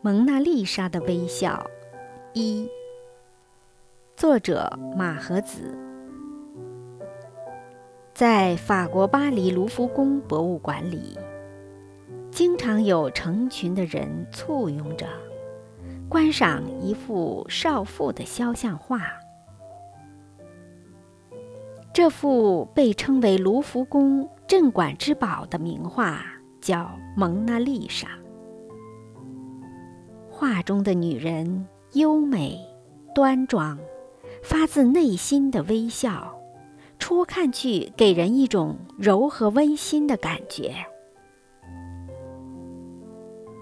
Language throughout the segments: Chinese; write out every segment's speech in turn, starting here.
蒙娜丽莎的微笑》一，作者马和子，在法国巴黎卢浮宫博物馆里，经常有成群的人簇拥着观赏一幅少妇的肖像画。这幅被称为卢浮宫镇馆之宝的名画叫《蒙娜丽莎》。画中的女人优美、端庄，发自内心的微笑，初看去给人一种柔和温馨的感觉。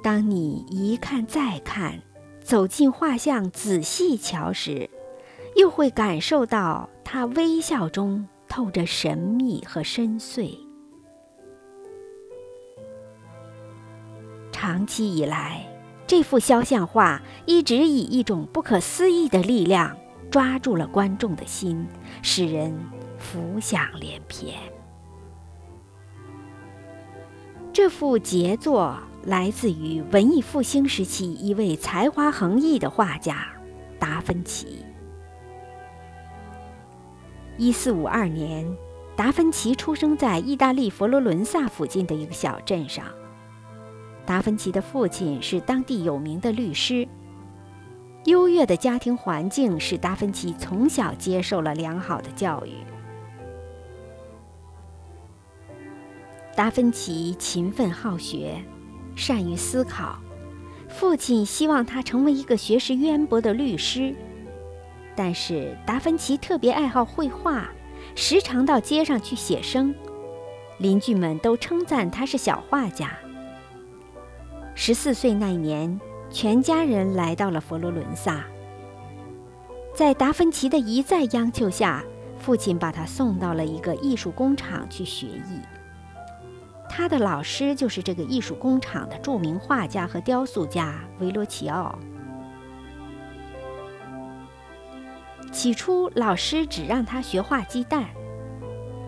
当你一看再看，走进画像仔细瞧时，又会感受到她微笑中透着神秘和深邃。长期以来。这幅肖像画一直以一种不可思议的力量抓住了观众的心，使人浮想联翩。这幅杰作来自于文艺复兴时期一位才华横溢的画家达芬奇。一四五二年，达芬奇出生在意大利佛罗伦萨附近的一个小镇上。达芬奇的父亲是当地有名的律师。优越的家庭环境使达芬奇从小接受了良好的教育。达芬奇勤奋好学，善于思考。父亲希望他成为一个学识渊博的律师，但是达芬奇特别爱好绘画，时常到街上去写生。邻居们都称赞他是小画家。十四岁那年，全家人来到了佛罗伦萨。在达芬奇的一再央求下，父亲把他送到了一个艺术工厂去学艺。他的老师就是这个艺术工厂的著名画家和雕塑家维罗齐奥。起初，老师只让他学画鸡蛋。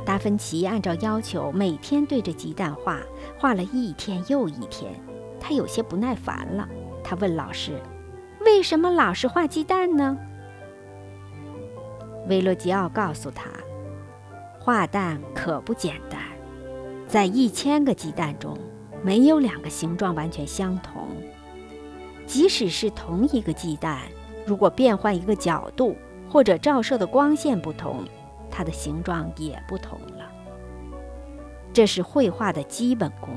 达芬奇按照要求，每天对着鸡蛋画，画了一天又一天。他有些不耐烦了，他问老师：“为什么老是画鸡蛋呢？”维罗吉奥告诉他：“画蛋可不简单，在一千个鸡蛋中，没有两个形状完全相同。即使是同一个鸡蛋，如果变换一个角度或者照射的光线不同，它的形状也不同了。这是绘画的基本功。”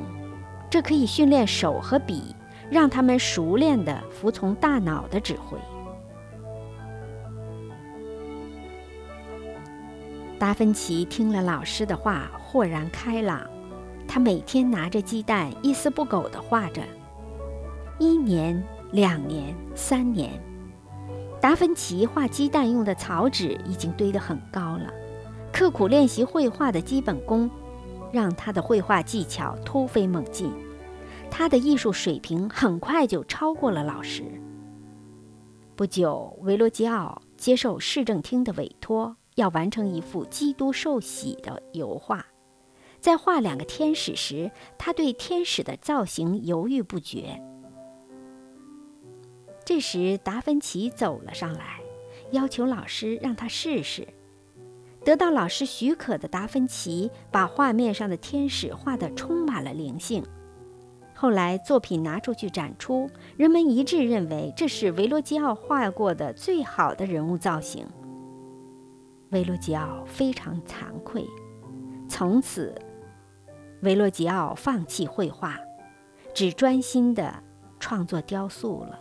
这可以训练手和笔，让他们熟练地服从大脑的指挥。达芬奇听了老师的话，豁然开朗。他每天拿着鸡蛋，一丝不苟地画着。一年、两年、三年，达芬奇画鸡蛋用的草纸已经堆得很高了。刻苦练习绘画的基本功。让他的绘画技巧突飞猛进，他的艺术水平很快就超过了老师。不久，维罗基奥接受市政厅的委托，要完成一幅基督受洗的油画。在画两个天使时，他对天使的造型犹豫不决。这时，达芬奇走了上来，要求老师让他试试。得到老师许可的达芬奇，把画面上的天使画得充满了灵性。后来作品拿出去展出，人们一致认为这是维罗基奥画过的最好的人物造型。维罗基奥非常惭愧，从此，维罗基奥放弃绘画，只专心地创作雕塑了。